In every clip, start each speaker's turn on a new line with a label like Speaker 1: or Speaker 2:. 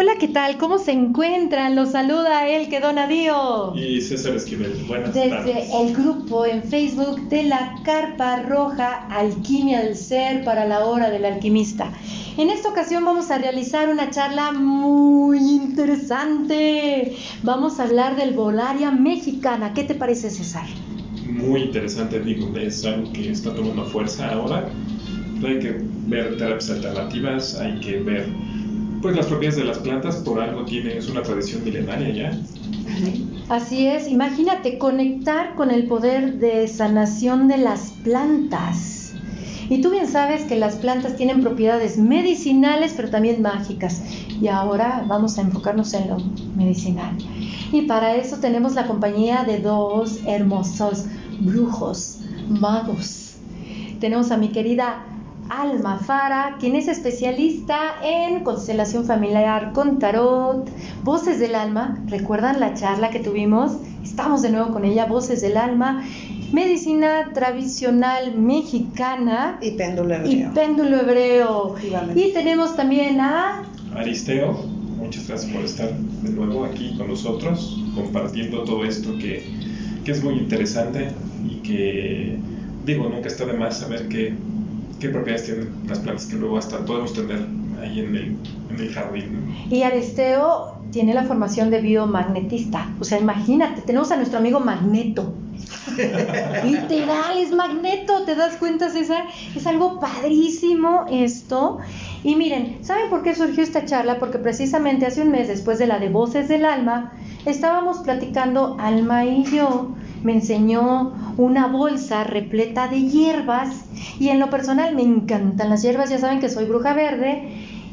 Speaker 1: Hola, ¿qué tal? ¿Cómo se encuentran? Los saluda él que Donadío.
Speaker 2: Y César Esquivel. Buenas
Speaker 1: Desde
Speaker 2: tardes.
Speaker 1: el grupo en Facebook de la Carpa Roja Alquimia del Ser para la Hora del Alquimista. En esta ocasión vamos a realizar una charla muy interesante. Vamos a hablar del Volaria mexicana. ¿Qué te parece, César?
Speaker 2: Muy interesante, digo, es algo que está tomando fuerza ahora. Hay que ver terapias alternativas, hay que ver pues las propiedades de las plantas, por algo tiene, es una tradición milenaria ya.
Speaker 1: Así es, imagínate conectar con el poder de sanación de las plantas. Y tú bien sabes que las plantas tienen propiedades medicinales, pero también mágicas. Y ahora vamos a enfocarnos en lo medicinal. Y para eso tenemos la compañía de dos hermosos brujos, magos. Tenemos a mi querida Alma Fara, quien es especialista en constelación familiar con tarot, voces del alma. ¿Recuerdan la charla que tuvimos? Estamos de nuevo con ella, voces del alma, medicina tradicional mexicana
Speaker 3: Y péndulo hebreo.
Speaker 1: y péndulo hebreo. Y tenemos también a
Speaker 2: Aristeo, muchas gracias por estar de nuevo aquí con nosotros, compartiendo todo esto que, que es muy interesante y que, digo, nunca está de más saber qué, qué propiedades tienen las plantas que luego hasta podemos tener ahí en el, en el jardín.
Speaker 1: y Aristeo tiene la formación de biomagnetista. O sea, imagínate, tenemos a nuestro amigo Magneto. Literal, es magneto, ¿te das cuenta, César? Es algo padrísimo esto. Y miren, ¿saben por qué surgió esta charla? Porque precisamente hace un mes, después de la de Voces del Alma, estábamos platicando Alma y yo. Me enseñó una bolsa repleta de hierbas y en lo personal me encantan las hierbas, ya saben que soy bruja verde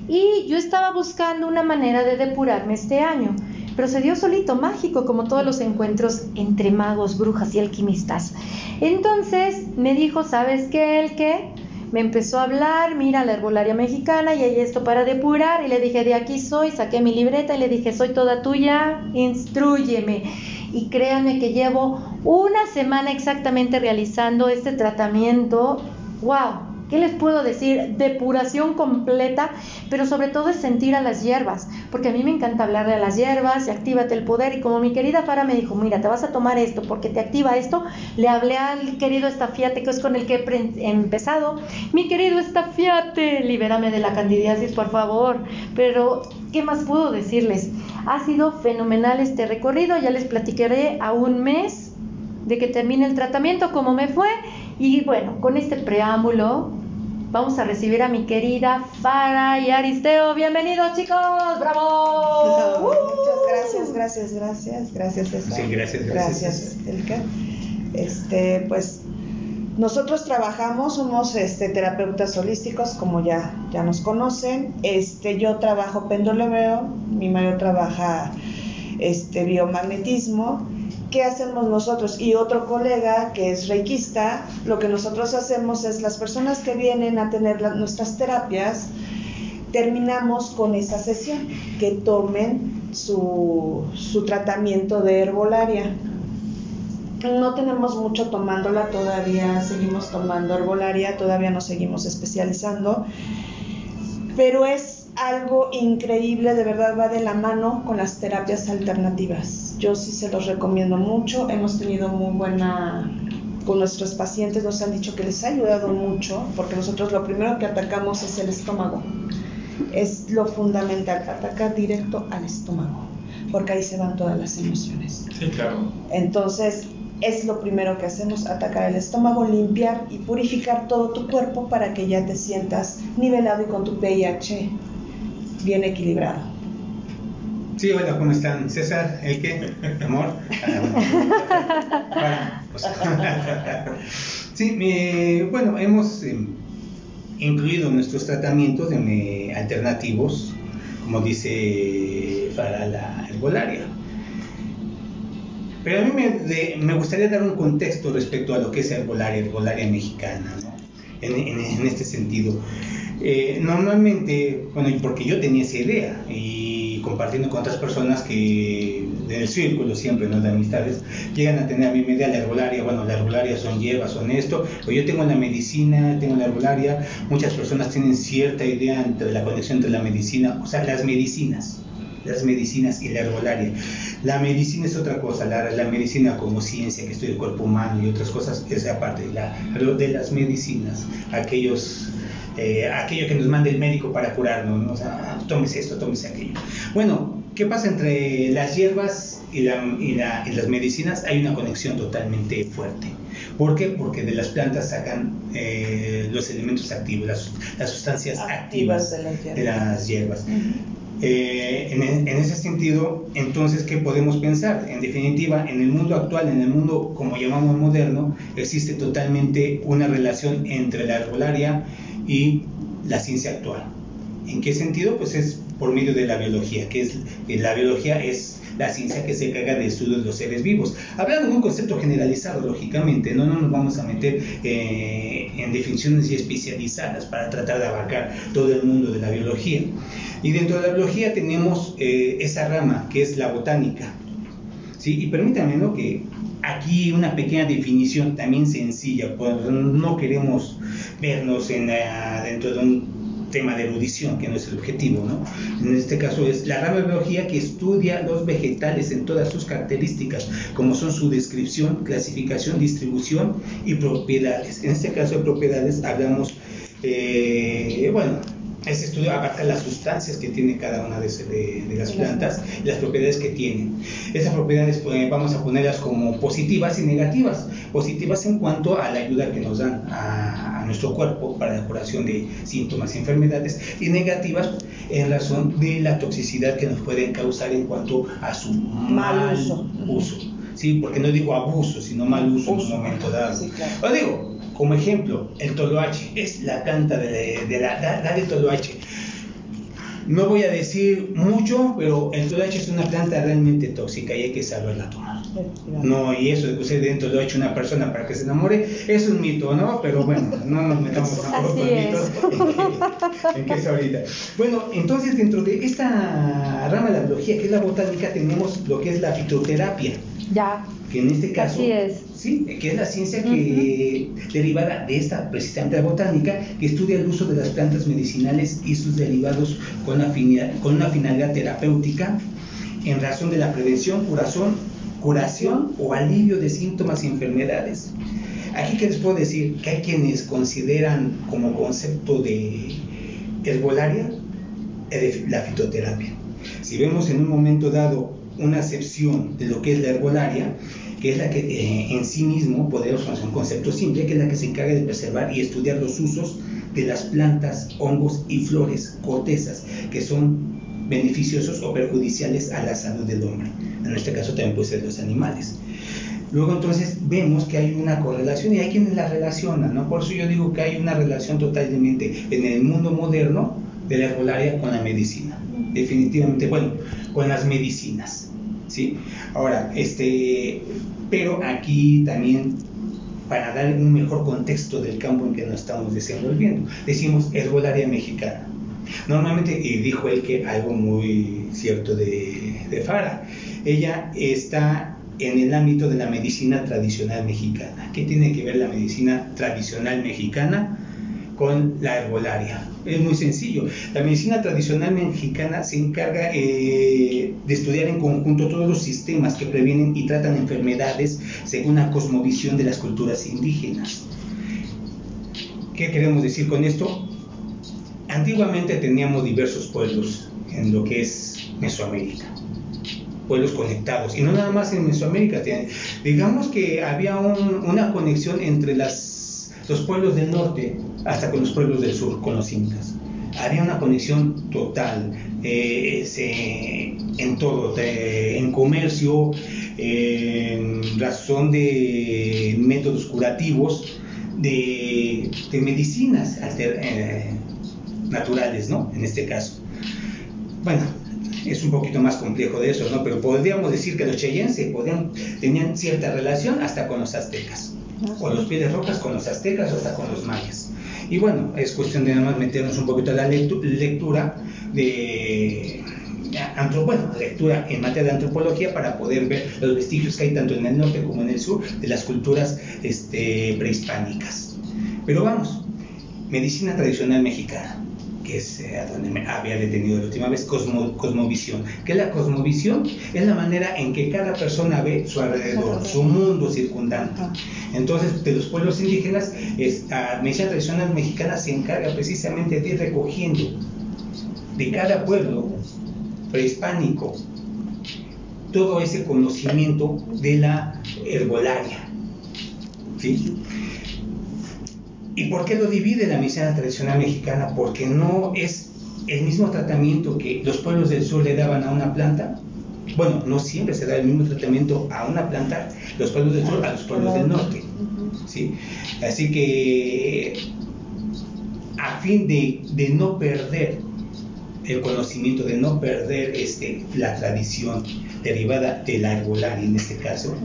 Speaker 1: y yo estaba buscando una manera de depurarme este año, pero se dio solito, mágico, como todos los encuentros entre magos, brujas y alquimistas. Entonces me dijo, ¿sabes qué? El qué? Me empezó a hablar, mira la herbolaria mexicana y hay esto para depurar. Y le dije, de aquí soy, saqué mi libreta y le dije, soy toda tuya, instruyeme. Y créanme que llevo una semana exactamente realizando este tratamiento. ¡Wow! ¿Qué les puedo decir? Depuración completa, pero sobre todo es sentir a las hierbas, porque a mí me encanta hablarle a las hierbas y actívate el poder. Y como mi querida Fara me dijo, mira, te vas a tomar esto porque te activa esto, le hablé al querido Estafiate, que es con el que he empezado. Mi querido Estafiate, libérame de la candidiasis, por favor. Pero, ¿qué más puedo decirles? Ha sido fenomenal este recorrido, ya les platicaré a un mes de que termine el tratamiento, cómo me fue. Y bueno, con este preámbulo vamos a recibir a mi querida Fara y Aristeo. Bienvenidos chicos, bravo.
Speaker 3: Muchas gracias, gracias, gracias, gracias.
Speaker 4: Sí, gracias, gracias,
Speaker 3: Gracias, Elka. Este, pues nosotros trabajamos, somos este, terapeutas holísticos, como ya, ya nos conocen. Este, yo trabajo péndulo hebreo, mi marido trabaja este, biomagnetismo. ¿Qué hacemos nosotros? Y otro colega que es reikista, lo que nosotros hacemos es las personas que vienen a tener nuestras terapias, terminamos con esa sesión, que tomen su, su tratamiento de herbolaria. No tenemos mucho tomándola todavía, seguimos tomando herbolaria, todavía nos seguimos especializando, pero es algo increíble, de verdad va de la mano con las terapias alternativas. Yo sí se los recomiendo mucho, hemos tenido muy buena con nuestros pacientes, nos han dicho que les ha ayudado mucho, porque nosotros lo primero que atacamos es el estómago. Es lo fundamental, atacar directo al estómago, porque ahí se van todas las emociones.
Speaker 2: Sí, claro.
Speaker 3: Entonces, es lo primero que hacemos, atacar el estómago, limpiar y purificar todo tu cuerpo para que ya te sientas nivelado y con tu pH bien equilibrado.
Speaker 4: Sí, hola, ¿cómo están? César, ¿el qué? Amor. Ah, pues. Sí, me- bueno, hemos eh, incluido nuestros tratamientos de me- alternativos, como dice para la herbolaria. Pero a mí me, de- me gustaría dar un contexto respecto a lo que es herbolaria, herbolaria mexicana, ¿no? En, en- este sentido. Eh, normalmente, bueno, porque yo tenía esa idea y compartiendo con otras personas que del círculo siempre, ¿no? De amistades, llegan a tener a mi idea la herbolaria, bueno, la herbolaria son hierbas, son esto, o yo tengo la medicina, tengo la herbolaria, muchas personas tienen cierta idea entre la conexión entre la medicina, o sea, las medicinas, las medicinas y la herbolaria. La medicina es otra cosa, la, la medicina como ciencia que estudia el cuerpo humano y otras cosas es aparte. La, de las medicinas, aquellos eh, aquello que nos manda el médico para curarnos, ¿no? o sea, tómese esto, tómese aquello. Bueno, ¿qué pasa entre las hierbas y, la, y, la, y, las medicinas? Hay una conexión totalmente fuerte. ¿Por qué? Porque de las plantas sacan eh, los elementos activos, las, las sustancias activas, activas de, las de las hierbas. Uh -huh. Eh, en, en, ese sentido, entonces, ¿qué podemos pensar? En definitiva, en el mundo actual, en el mundo como llamamos moderno, existe totalmente una relación entre la herbolaria y la ciencia actual. ¿En qué sentido? Pues es por medio de la biología, que es la biología es la ciencia que se encarga de estudios de los seres vivos. Hablando de un concepto generalizado, lógicamente, no, no nos vamos a meter eh, en definiciones especializadas para tratar de abarcar todo el mundo de la biología. Y dentro de la biología tenemos eh, esa rama que es la botánica. ¿sí? Y permítanme ¿no? que aquí una pequeña definición también sencilla, pues no queremos vernos en, dentro de un tema de erudición, que no es el objetivo, ¿no? En este caso es la rama biología que estudia los vegetales en todas sus características, como son su descripción, clasificación, distribución y propiedades. En este caso de propiedades hablamos, eh, bueno, ese estudio abarca las sustancias que tiene cada una de, de, de las plantas y las propiedades que tienen. Esas propiedades pues, vamos a ponerlas como positivas y negativas. Positivas en cuanto a la ayuda que nos dan a, a nuestro cuerpo para la curación de síntomas y enfermedades y negativas en razón de la toxicidad que nos pueden causar en cuanto a su mal, mal uso. uso. Sí, porque no digo abuso, sino mal uso, uso. en un momento dado. Sí, claro. O digo, como ejemplo, el toloache es la planta de, de la, la, del toloache. No voy a decir mucho, pero el toloache es una planta realmente tóxica y hay que saberla tomar. No, y eso de que usted dentro lo ha hecho una persona para que se enamore es un mito, ¿no? Pero bueno, no nos metamos tampoco con mitos en que, en es ahorita. Bueno, entonces dentro de esta rama de la biología, que es la botánica, tenemos lo que es la fitoterapia.
Speaker 1: Ya.
Speaker 4: Que en este caso,
Speaker 1: Así es.
Speaker 4: sí, que es la ciencia que uh -huh. derivada de esta precisamente la botánica, que estudia el uso de las plantas medicinales y sus derivados con, afinidad, con una finalidad terapéutica en razón de la prevención, curación, curación o alivio de síntomas y enfermedades. Aquí que les puedo decir que hay quienes consideran como concepto de herbolaria la fitoterapia. Si vemos en un momento dado una acepción de lo que es la herbolaria, que es la que eh, en sí mismo, podemos conocer un concepto simple, que es la que se encarga de preservar y estudiar los usos de las plantas, hongos y flores, cortezas, que son beneficiosos o perjudiciales a la salud del hombre. En este caso también puede ser los animales. Luego entonces vemos que hay una correlación y hay quienes la relacionan, ¿no? Por eso yo digo que hay una relación totalmente en el mundo moderno de la herbolaria con la medicina. Definitivamente, bueno, con las medicinas, ¿sí? Ahora, este, pero aquí también para dar un mejor contexto del campo en que nos estamos desenvolviendo, decimos herbolaria mexicana. Normalmente, y dijo él que algo muy cierto de, de Fara, ella está en el ámbito de la medicina tradicional mexicana. ¿Qué tiene que ver la medicina tradicional mexicana con la herbolaria? Es muy sencillo. La medicina tradicional mexicana se encarga eh, de estudiar en conjunto todos los sistemas que previenen y tratan enfermedades según la cosmovisión de las culturas indígenas. ¿Qué queremos decir con esto? Antiguamente teníamos diversos pueblos en lo que es Mesoamérica pueblos conectados. Y no nada más en Mesoamérica. Digamos que había un, una conexión entre las, los pueblos del norte hasta con los pueblos del sur, con los incas. Había una conexión total eh, en todo, en comercio, en razón de métodos curativos, de, medicinas eh, naturales, ¿no? En este caso. Bueno, es un poquito más complejo de eso, ¿no? Pero podríamos decir que los cheyenses tenían cierta relación hasta con los aztecas, o los pieles rojas con los aztecas hasta con los mayas. Y bueno, es cuestión de nada más meternos un poquito a la lectura de bueno, lectura en materia de antropología para poder ver los vestigios que hay tanto en el norte como en el sur de las culturas este, prehispánicas. Pero vamos, medicina tradicional mexicana. Que es eh, donde me había detenido la última vez, cosmovisión. ¿Qué es la cosmovisión? Es la manera en que cada persona ve su alrededor, su mundo circundante. Entonces, de los pueblos indígenas, la medicina tradicional mexicana se encarga precisamente de ir recogiendo de cada pueblo prehispánico todo ese conocimiento de la herbolaria. ¿sí? ¿Y por qué lo divide la medicina tradicional mexicana? Porque no es el mismo tratamiento que los pueblos del sur le daban a una planta. Bueno, no siempre se da el mismo tratamiento a una planta, los pueblos del sur a los pueblos del norte. ¿sí? Así que, a fin de, de no perder el conocimiento, de no perder este, la tradición derivada del arbolaria en este caso,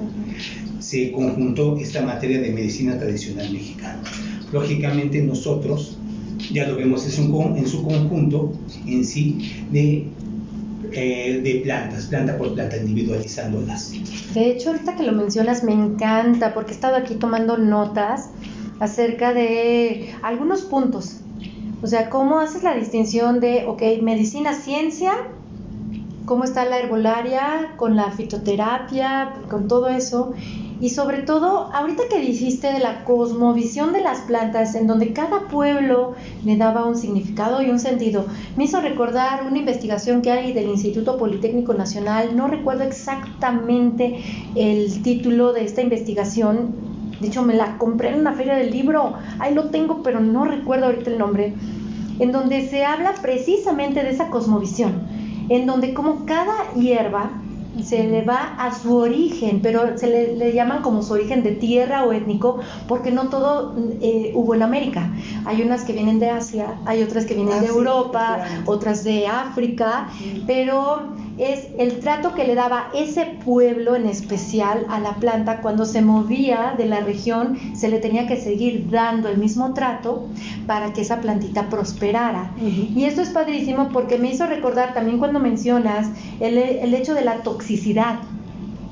Speaker 4: se conjuntó esta materia de medicina tradicional mexicana. Lógicamente nosotros ya lo vemos en su, en su conjunto en sí de, eh, de plantas, planta por planta, individualizándolas.
Speaker 1: De hecho, ahorita que lo mencionas me encanta porque he estado aquí tomando notas acerca de algunos puntos. O sea, ¿cómo haces la distinción de, ok, medicina, ciencia, cómo está la herbolaria con la fitoterapia, con todo eso? Y sobre todo, ahorita que dijiste de la cosmovisión de las plantas, en donde cada pueblo le daba un significado y un sentido, me hizo recordar una investigación que hay del Instituto Politécnico Nacional, no recuerdo exactamente el título de esta investigación, de hecho me la compré en una feria del libro, ahí lo tengo, pero no recuerdo ahorita el nombre, en donde se habla precisamente de esa cosmovisión, en donde como cada hierba se le va a su origen, pero se le, llaman como su origen de tierra o étnico, porque no todo eh, hubo en América. Hay unas que vienen de Asia, hay otras que vienen de ah, Europa, otras de África, pero es el trato que le daba ese pueblo en especial a la planta cuando se movía de la región, se le tenía que seguir dando el mismo trato para que esa plantita prosperara. Y esto es padrísimo porque me hizo recordar también cuando mencionas el, el hecho de la toxicidad.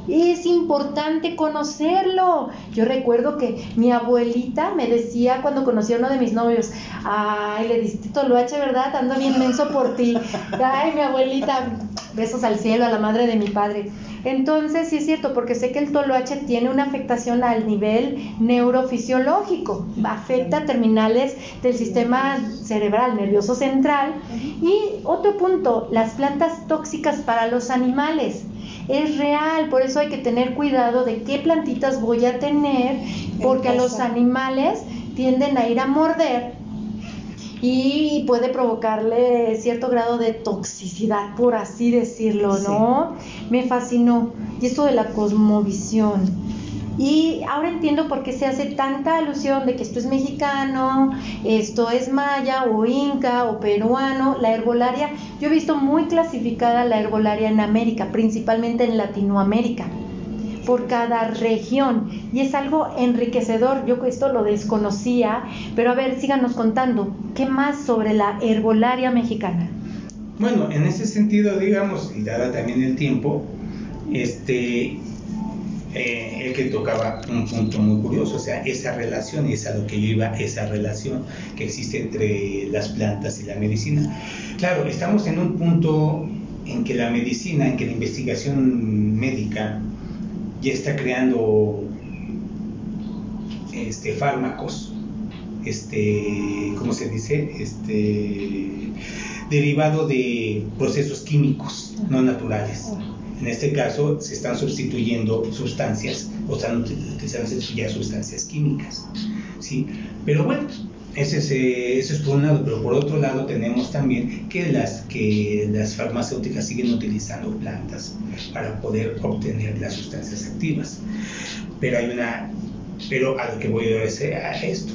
Speaker 1: Es importante conocerlo. Yo recuerdo que mi abuelita me decía cuando conocí a uno de mis novios, ay, le diste toloache, ¿verdad? Ando bien menso por ti. Ay, mi abuelita, besos al cielo, a la madre de mi padre. Entonces, sí es cierto, porque sé que el toloache tiene una afectación al nivel neurofisiológico, afecta terminales del sistema cerebral, nervioso central. Y otro punto, las plantas tóxicas para los animales es real, por eso hay que tener cuidado de qué plantitas voy a tener, porque a los animales tienden a ir a morder y puede provocarle cierto grado de toxicidad, por así decirlo, ¿no? Me fascinó. Y esto de la cosmovisión. Y ahora entiendo por qué se hace tanta alusión de que esto es mexicano, esto es maya o inca o peruano, la herbolaria. Yo he visto muy clasificada la herbolaria en América, principalmente en Latinoamérica por cada región y es algo enriquecedor. Yo esto lo desconocía, pero a ver, síganos contando, ¿qué más sobre la herbolaria mexicana?
Speaker 4: Bueno, en ese sentido, digamos, y dada también el tiempo, este, eh, el que tocaba un punto muy curioso, o sea, esa relación, y es a lo que yo iba, esa relación que existe entre las plantas y la medicina. Claro, estamos en un punto en que la medicina, en que la investigación médica ya está creando este, fármacos, este, ¿cómo se dice? Este, derivado de procesos químicos no naturales. En este caso se están sustituyendo sustancias o están utilizando ya sustancias químicas. ¿sí? Pero bueno, ese es, eh, eso es por un lado, pero por otro lado tenemos también que las, que las farmacéuticas siguen utilizando plantas para poder obtener las sustancias activas. Pero hay una, pero a lo que voy a decir a esto.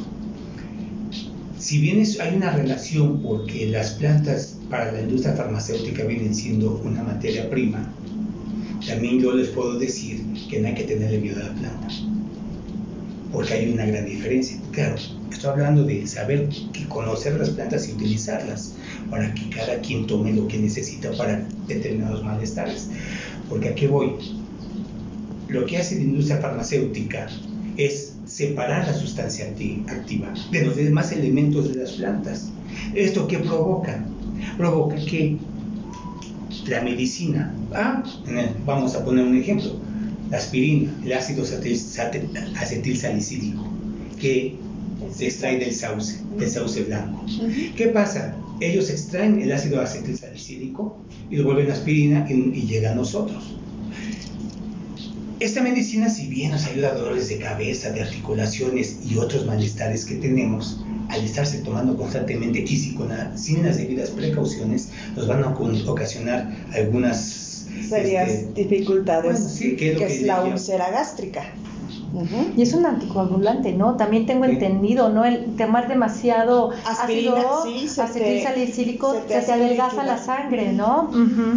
Speaker 4: Si bien hay una relación porque las plantas para la industria farmacéutica vienen siendo una materia prima, también yo les puedo decir que no hay que tenerle miedo a la planta, porque hay una gran diferencia. Claro, estoy hablando de saber que conocer las plantas y utilizarlas para que cada quien tome lo que necesita para determinados malestares. Porque a qué voy? Lo que hace la industria farmacéutica es separar la sustancia activa de los demás elementos de las plantas. ¿Esto qué provoca? Provoca que la medicina, ah, vamos a poner un ejemplo, la aspirina, el ácido acetil salicílico, que se extrae del sauce, del sauce blanco. ¿Qué pasa? Ellos extraen el ácido acetil salicílico y lo vuelven aspirina y, y llega a nosotros. Esta medicina, si bien nos ayuda a dolores de cabeza, de articulaciones y otros malestares que tenemos, al estarse tomando constantemente y sin, las debidas precauciones, nos van a ocasionar algunas
Speaker 3: serias este, dificultades, que es, la úlcera gástrica.
Speaker 1: Y es un anticoagulante, ¿no? También tengo entendido, ¿no? El tomar demasiado
Speaker 3: Aspirina,
Speaker 1: ácido acetil salicílico se, te, adelgaza la sangre, ¿no?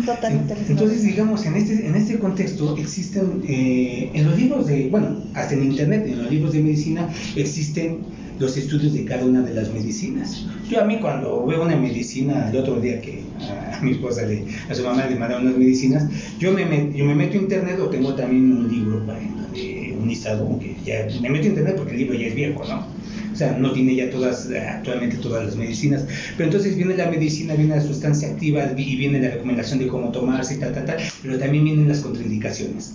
Speaker 4: Totalmente. Entonces, digamos, en este, en este contexto existen, eh, en los libros de, bueno, hasta en internet, en los libros de medicina, existen los estudios de cada una de las medicinas. Yo a mí cuando veo una medicina, el otro día que a, mi esposa, le, a su mamá le mandaron unas medicinas, yo me, yo me meto a internet o tengo también un libro para, de un listado, que ya me meto a internet porque el libro ya es viejo, ¿no? O sea, no tiene ya todas, actualmente todas las medicinas. Pero entonces viene la medicina, viene la sustancia activa y viene la recomendación de cómo tomarse y tal, tal, tal. Pero también vienen las contraindicaciones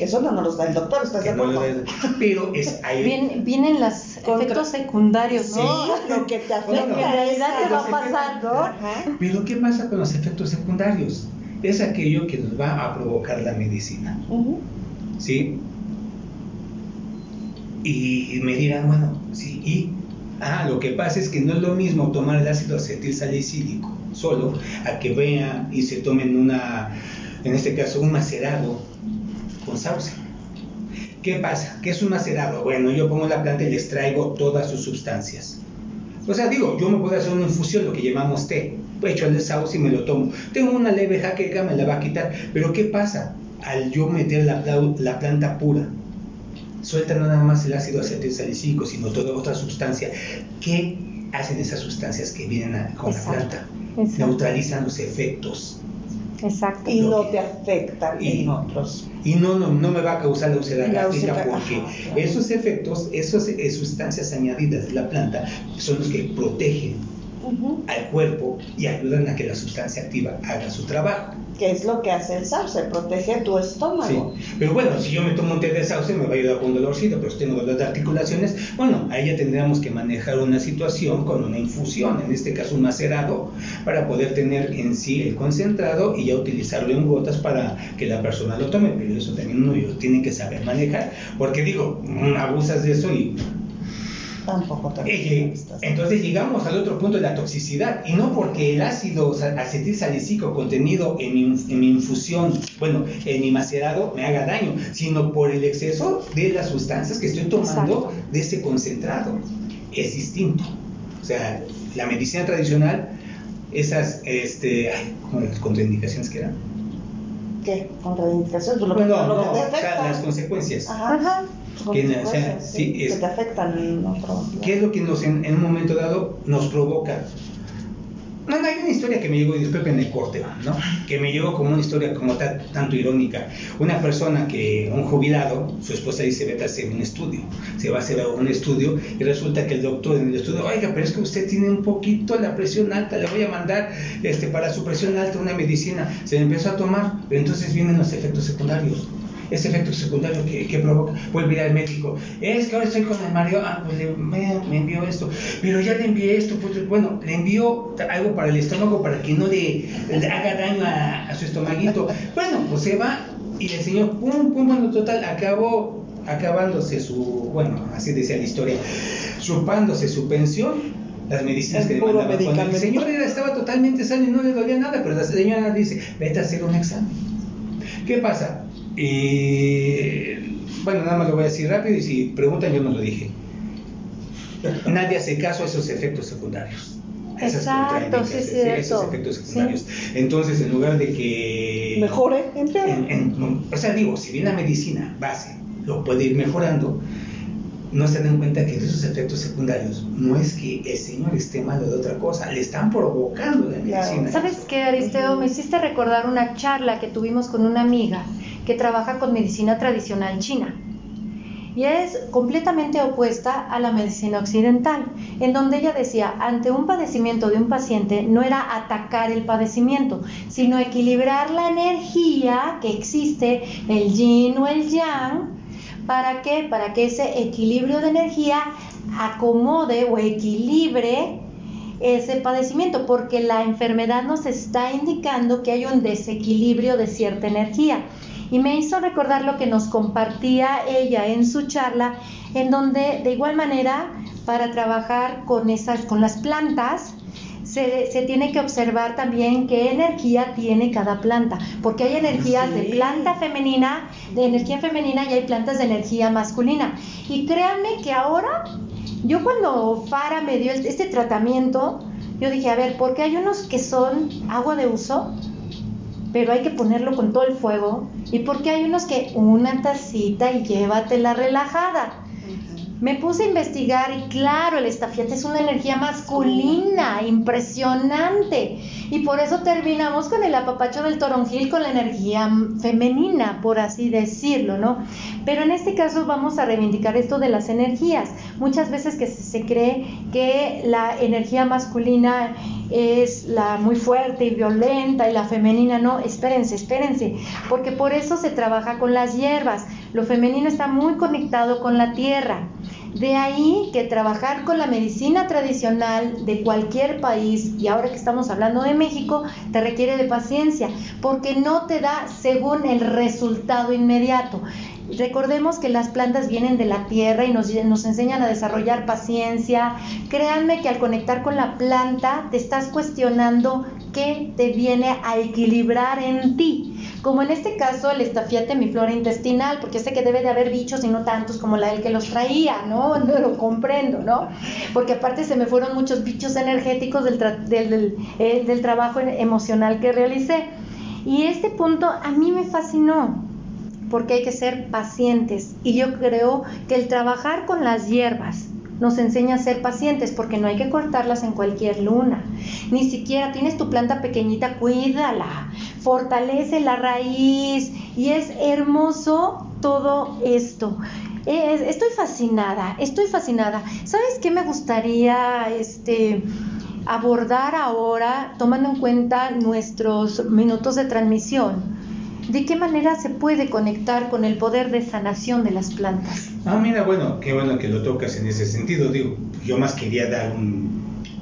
Speaker 3: que eso no nos los da el doctor, ¿estás de acuerdo?
Speaker 4: pero es
Speaker 1: ahí. vienen los efectos secundarios, ¿no?
Speaker 3: Sí, lo que te afecta.
Speaker 1: En realidad te va a pasar, ¿no?
Speaker 4: Pero ¿qué pasa con los efectos secundarios? Es aquello que nos va a provocar la medicina. ¿Sí? Y me dirán, bueno, sí, y Ah, lo que pasa es que no es lo mismo tomar el ácido acetil salicílico solo a que vean y se tomen una, en este caso, un macerado con sauce. ¿Qué pasa? ¿Qué es un macerado? Bueno, yo pongo la planta y les traigo todas sus sustancias. O sea, digo, yo me puedo hacer una infusión, lo que llamamos té. Echo el sauce y me lo tomo. Tengo una leve jaqueca, me la va a quitar. Pero ¿qué pasa? Al yo meter la, la planta pura, suelta no nada más el ácido acetilsalicílico, sino toda otra sustancia. ¿Qué hacen esas sustancias que vienen con la planta? Neutralizan los efectos
Speaker 1: Exacto.
Speaker 3: Y no te afectan en otros.
Speaker 4: Y no, no, no, me va a causar la úlcera gástrica porque esos efectos, esas eh, sustancias añadidas de la planta son los que protegen al cuerpo y ayudan a que la sustancia activa haga su trabajo.
Speaker 3: ¿Qué es lo que hace el sauce? Protege tu estómago.
Speaker 4: Sí. Pero bueno, si yo me tomo un té de sauce me va a ayudar con dolorcito, pero si tengo dolor de articulaciones, bueno, ahí ya tendríamos que manejar una situación con una infusión, en este caso un macerado, para poder tener en sí el concentrado y ya utilizarlo en gotas para que la persona lo tome. Pero eso también uno tiene que saber manejar, porque digo, abusas de eso y
Speaker 3: Tampoco
Speaker 4: entonces llegamos al otro punto de la toxicidad, y no porque el ácido acetilsalicílico contenido en mi, en mi infusión, bueno, en mi macerado, me haga daño, sino por el exceso de las sustancias que estoy tomando de ese concentrado. Es distinto. O sea, la medicina tradicional, esas, este, ay, contraindicaciones que eran.
Speaker 3: ¿Qué? ¿Contraindicaciones?
Speaker 4: Bueno, no, no, o sea, las consecuencias.
Speaker 3: Ajá
Speaker 4: que, o sea, sí,
Speaker 3: es, que te afectan en otro
Speaker 4: ¿Qué es lo que nos, en, en, un momento dado nos provoca? No, no, hay una historia que me llegó, y después en el corte, ¿no? Que me llegó como una historia como tanto irónica. Una persona que, un jubilado, su esposa dice, vete a hacer un estudio. Se va a hacer un estudio y resulta que el doctor en el estudio, oiga, pero es que usted tiene un poquito la presión alta, le voy a mandar este, para su presión alta una medicina. Se empezó a tomar, pero entonces vienen los efectos secundarios ese efecto secundario que, provoca, vuelve a ir al médico, es que ahora estoy con el Mario, ah, pues me, envió esto, pero ya le envié esto, pues bueno, le envió algo para el estómago para que no le, haga daño a, su estomaguito. Bueno, pues se va y el señor, pum, pum, bueno, total, acabó acabándose su, bueno, así decía la historia, chupándose su pensión, las medicinas que le mandaban. El señor era, estaba totalmente sano y no le dolía nada, pero la señora dice, vete a hacer un examen. ¿Qué pasa? Y bueno, nada más lo voy a decir rápido y si preguntan yo no lo dije. Nadie hace caso a esos efectos secundarios.
Speaker 1: Exacto, sí, sí,
Speaker 4: esos efectos secundarios. Entonces, en lugar de que...
Speaker 3: Mejore,
Speaker 4: en, O sea, digo, si bien la medicina base lo puede ir mejorando, no se dan cuenta que esos efectos secundarios no es que el señor esté malo de otra cosa, le están provocando la medicina.
Speaker 1: ¿Sabes qué, Aristeo? Me hiciste recordar una charla que tuvimos con una amiga que trabaja con medicina tradicional china. y es completamente opuesta a la medicina occidental, en donde ella decía, ante un padecimiento de un paciente no era atacar el padecimiento, sino equilibrar la energía que existe, el yin o el yang, ¿para qué? Para que ese equilibrio de energía acomode o equilibre ese padecimiento, porque la enfermedad nos está indicando que hay un desequilibrio de cierta energía y me hizo recordar lo que nos compartía ella en su charla, en donde de igual manera para trabajar con esas, con las plantas, se, se, tiene que observar también qué energía tiene cada planta, porque hay energías de planta femenina, de energía femenina y hay plantas de energía masculina. Y créanme que ahora, yo cuando Fara me dio este tratamiento, yo dije, a ver, porque hay unos que son agua de uso, pero hay que ponerlo con todo el fuego. Y porque hay unos que una tacita y llévatela relajada. Me puse a investigar y claro, el estafiate es una energía masculina, impresionante. Y por eso terminamos con el apapacho del toronjil con la energía femenina, por así decirlo, ¿no? Pero en este caso vamos a reivindicar esto de las energías. Muchas veces que se cree que la energía masculina es la muy fuerte y violenta y la femenina no, espérense, espérense, porque por eso se trabaja con las hierbas. Lo femenino está muy conectado con la tierra. De ahí que trabajar con la medicina tradicional de cualquier país, y ahora que estamos hablando de México, te requiere de paciencia, porque no te da según el resultado inmediato. Recordemos que las plantas vienen de la tierra y nos, enseñan a desarrollar paciencia. Créanme que al conectar con la planta te estás cuestionando qué te viene a equilibrar en ti. Como en este caso el estafiate mi flora intestinal, porque sé que debe de haber bichos y no tantos como la del que los traía, ¿no? No lo comprendo, ¿no? Porque aparte se me fueron muchos bichos energéticos del, eh, del trabajo emocional que realicé. Y este punto a mí me fascinó porque hay que ser pacientes. Y yo creo que el trabajar con las hierbas nos enseña a ser pacientes porque no hay que cortarlas en cualquier luna. Ni siquiera tienes tu planta pequeñita, cuídala, fortalece la raíz y es hermoso todo esto. estoy fascinada, estoy fascinada. ¿Sabes qué me gustaría este, abordar ahora tomando en cuenta nuestros minutos de transmisión? ¿De qué manera se puede conectar con el poder de sanación de las plantas?
Speaker 4: Ah, mira, bueno, qué bueno que lo tocas en ese sentido. Digo, yo más quería dar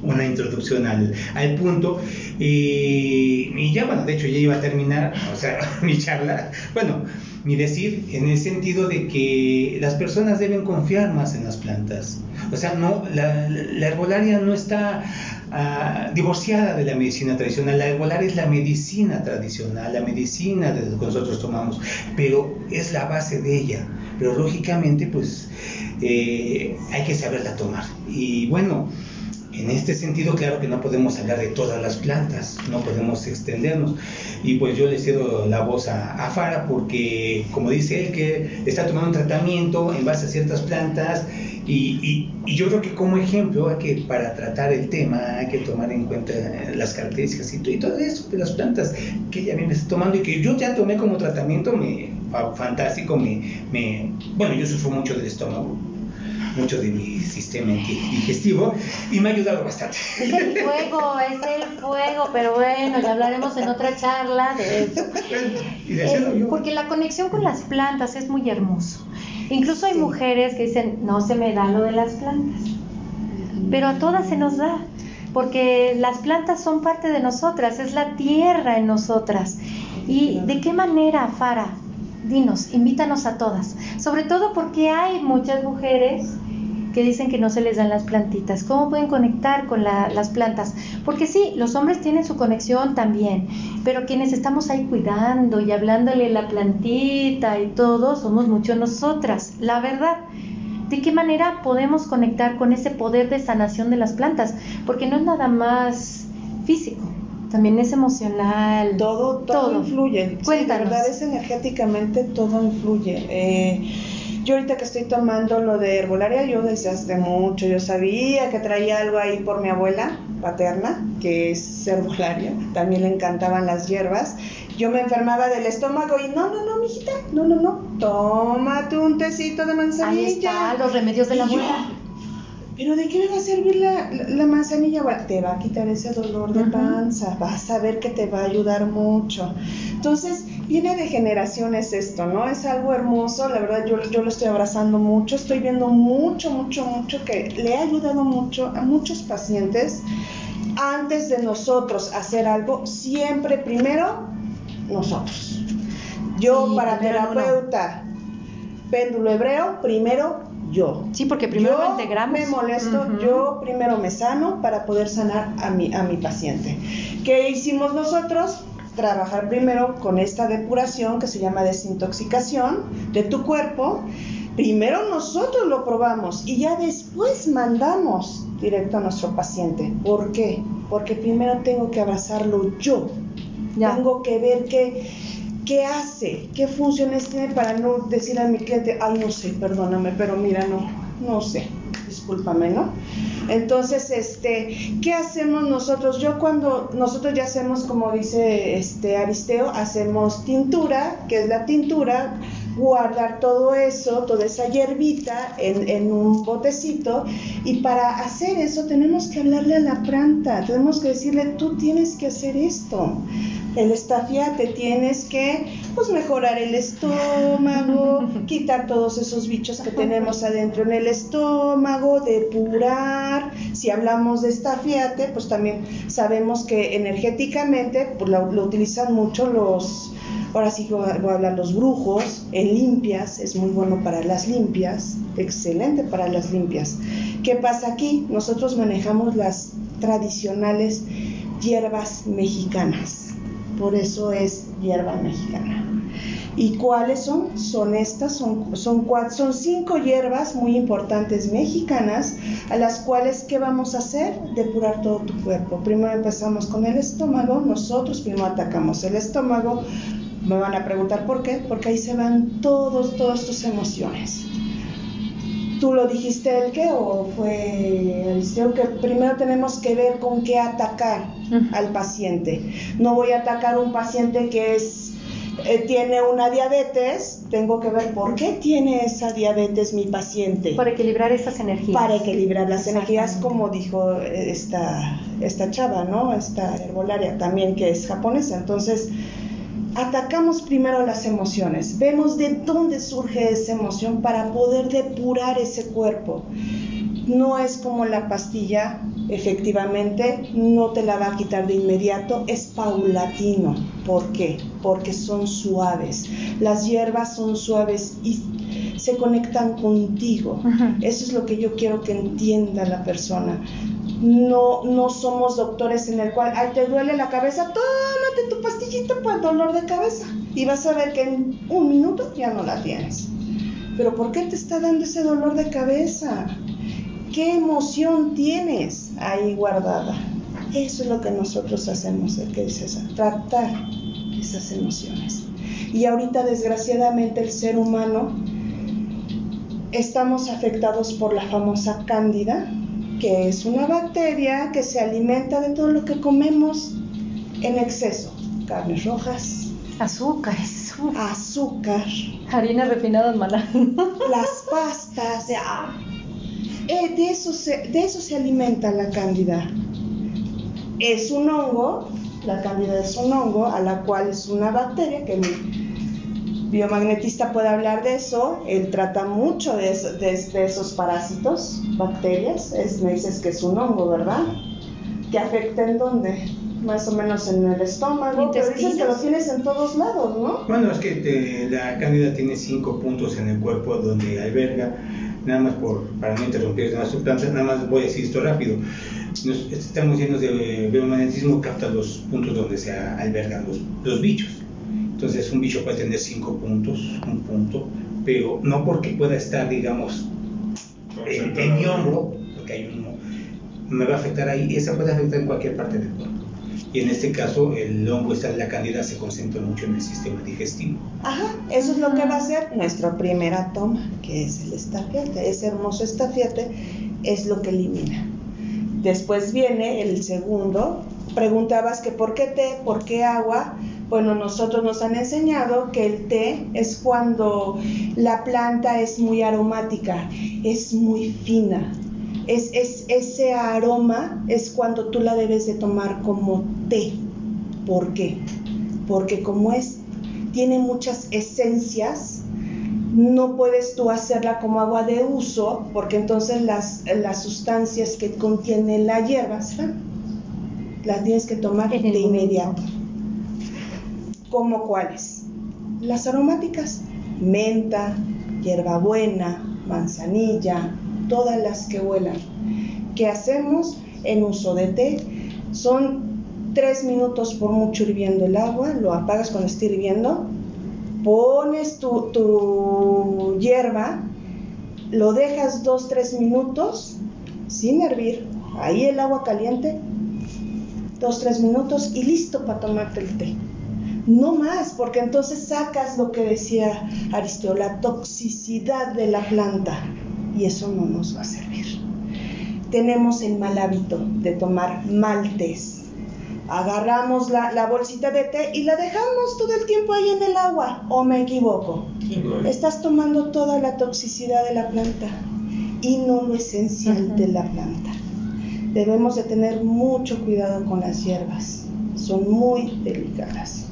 Speaker 4: una introducción al, al punto y, y, ya, bueno, de hecho ya iba a terminar, o sea, mi charla. Bueno, mi decir en el sentido de que las personas deben confiar más en las plantas. O sea, no, la, la herbolaria no está uh, divorciada de la medicina tradicional. La herbolaria es la medicina tradicional, la medicina de que nosotros tomamos, pero es la base de ella. Pero lógicamente, pues eh, hay que saberla tomar. Y bueno, en este sentido, claro que no podemos hablar de todas las plantas, no podemos extendernos. Y pues yo le cedo la voz a, a Fara porque, como dice él, que está tomando un tratamiento en base a ciertas plantas y, y, yo creo que como ejemplo, hay que, para tratar el tema, hay que tomar en cuenta las características y, todo eso de las plantas que ella viene tomando y que yo ya tomé como tratamiento, me, fantástico, me, me, bueno, yo sufro mucho del estómago, mucho de mi sistema digestivo y me ha ayudado bastante.
Speaker 1: Es el fuego, es el fuego, pero bueno, ya hablaremos en otra charla de eso. Eh, porque la conexión con las plantas es muy hermoso. Incluso hay mujeres que dicen, no se me da lo de las plantas, pero a todas se nos da, porque las plantas son parte de nosotras, es la tierra en nosotras. ¿Y de qué manera, Fara? Dinos, invítanos a todas, sobre todo porque hay muchas mujeres que dicen que no se les dan las plantitas. ¿Cómo pueden conectar con las plantas? Porque sí, los hombres tienen su conexión también, pero quienes estamos ahí cuidando y hablándole la plantita y todo, somos mucho nosotras, la verdad. ¿De qué manera podemos conectar con ese poder de sanación de las plantas? Porque no es nada más físico, también es emocional.
Speaker 3: Todo, todo, influye. Cuéntanos. verdad es energéticamente todo influye. Eh, yo ahorita que estoy tomando lo de herbolaria, yo desde hace mucho, yo sabía que traía algo ahí por mi abuela paterna, que es herbolaria, también le encantaban las hierbas, Yo me enfermaba del estómago y no, no, no, mijita, no, no, no, tómate un tecito de manzanilla.
Speaker 1: Ahí está, los remedios de la abuela.
Speaker 3: Pero ¿de qué me va a servir la, la- la manzanilla? Bueno, te va a quitar ese dolor de panza, vas a ver que te va a ayudar mucho. Entonces, viene de generaciones esto, ¿no? Es algo hermoso, la verdad yo, yo lo estoy abrazando mucho, estoy viendo mucho, mucho, mucho que le ha ayudado mucho a muchos pacientes. Antes de nosotros hacer algo, siempre primero nosotros. Yo para terapeuta, péndulo hebreo, primero yo.
Speaker 1: Sí, porque primero
Speaker 3: yo
Speaker 1: lo integramos.
Speaker 3: me molesto, yo primero me sano para poder sanar a mi, a mi paciente. ¿Qué hicimos nosotros? Trabajar primero con esta depuración que se llama desintoxicación de tu cuerpo. Primero nosotros lo probamos y ya después mandamos directo a nuestro paciente. ¿Por qué? Porque primero tengo que abrazarlo yo.
Speaker 1: Ya.
Speaker 3: Tengo que ver qué, qué hace, qué funciones tiene para no decir a mi cliente, ay, no sé, perdóname, pero mira, no, no sé, discúlpame, ¿no? Entonces, este, ¿qué hacemos nosotros? Yo cuando nosotros ya hacemos, como dice este Aristeo, hacemos tintura, que es la tintura, guardar todo eso, toda esa hierbita en, en un botecito y para hacer eso tenemos que hablarle a la planta, tenemos que decirle, tú tienes que hacer esto. El estafiate tienes que pues mejorar el estómago, quitar todos esos bichos que tenemos adentro en el estómago, depurar. Si hablamos de estafiate, pues también sabemos que energéticamente pues, lo, lo utilizan mucho los, ahora sí voy a hablar los brujos, en limpias, es muy bueno para las limpias, excelente para las limpias. ¿Qué pasa aquí? Nosotros manejamos las tradicionales hierbas mexicanas. Por eso es hierba mexicana. ¿Y cuáles son? Son estas, son, cinco hierbas muy importantes mexicanas a las cuales, ¿qué vamos a hacer? Depurar todo tu cuerpo. Primero empezamos con el estómago, nosotros primero atacamos el estómago. Me van a preguntar por qué, porque ahí se van todos, todas tus emociones. ¿Tú lo dijiste el qué o fue Aristeo? Que primero tenemos que ver con qué atacar al paciente. No voy a atacar a un paciente que es, eh, tiene una diabetes, tengo que ver por qué tiene esa diabetes mi paciente.
Speaker 1: Para equilibrar esas energías.
Speaker 3: Para equilibrar las energías, como dijo eh, esta, esta chava, ¿no? Esta herbolaria también que es japonesa. Entonces, atacamos primero las emociones, vemos de dónde surge esa emoción para poder depurar ese cuerpo. No es como la pastilla, efectivamente, no te la va a quitar de inmediato, es paulatino. ¿Por qué? Porque son suaves. Las hierbas son suaves y se conectan contigo. Eso es lo que yo quiero que entienda la persona. No, no somos doctores en el cual, ay, te duele la cabeza, tómate tu pastillita para el dolor de cabeza. Y vas a ver que en un minuto ya no la tienes. Pero ¿por qué te está dando ese dolor de cabeza? ¿Qué emoción tienes ahí guardada? Eso es lo que nosotros hacemos, el que dice César, tratar esas emociones. Y ahorita, desgraciadamente, el ser humano estamos afectados por la famosa cándida, que es una bacteria que se alimenta de todo lo que comemos en exceso. Carnes rojas,
Speaker 1: Azúcares. uf.
Speaker 3: azúcar,
Speaker 1: Harinas refinadas malas.
Speaker 3: las pastas, eh, de, eso se, de eso se alimenta la cándida. Es un hongo, la cándida es un hongo, a la cual es una bacteria, que biomagnetista puede hablar de eso, él trata mucho de, de- de esos parásitos, bacterias, es, me dices que es un hongo, ¿verdad? ¿Te afecta en dónde? Más o menos en el estómago, pero dices que lo tienes en todos lados, ¿no?
Speaker 4: Bueno, es que te- la cándida tiene cinco puntos en el cuerpo donde alberga, nada más por, para no interrumpir las plantas, nada más voy a decir esto rápido. Nos- estamos llenos de biomagnetismo, capta los puntos donde se albergan los, los bichos. Entonces, un bicho puede tener cinco puntos, un punto, pero no porque pueda estar, digamos, en, en mi hombro, porque hay uno, me va a afectar ahí, esa puede afectar en cualquier parte del cuerpo. Y en este caso, el hongo está en la cándida, se concentra mucho en el sistema digestivo.
Speaker 3: Ajá, eso es lo que va a ser nuestra primera toma, que es el estafiate. Ese hermoso estafiate es lo que elimina. Después viene el segundo. Preguntabas que por qué té, por qué agua. Bueno, nosotros nos han enseñado que el té es cuando la planta es muy aromática, es muy fina. Es, es, ese aroma es cuando tú la debes de tomar como té. ¿Por qué? Porque como es, tiene muchas esencias, no puedes tú hacerla como agua de uso, porque entonces las, las sustancias que contiene la hierba las tienes que tomar de inmediato. ¿Como cuáles? Las aromáticas, menta, hierbabuena, manzanilla, todas las que huelan. ¿Qué hacemos en uso de té? Son tres minutos por mucho hirviendo el agua, lo apagas cuando esté hirviendo, pones tu, tu hierba, lo dejas dos, tres minutos sin hervir, ahí el agua caliente, dos, tres minutos y listo para tomarte el té. No más, porque entonces sacas lo que decía Aristeo, la toxicidad de la planta y eso no nos va a servir. Tenemos el mal hábito de tomar maltes. Agarramos la, bolsita de té y la dejamos todo el tiempo ahí en el agua, o me equivoco. Estás tomando toda la toxicidad de la planta y no lo esencial de la planta. Debemos de tener mucho cuidado con las hierbas, son muy delicadas.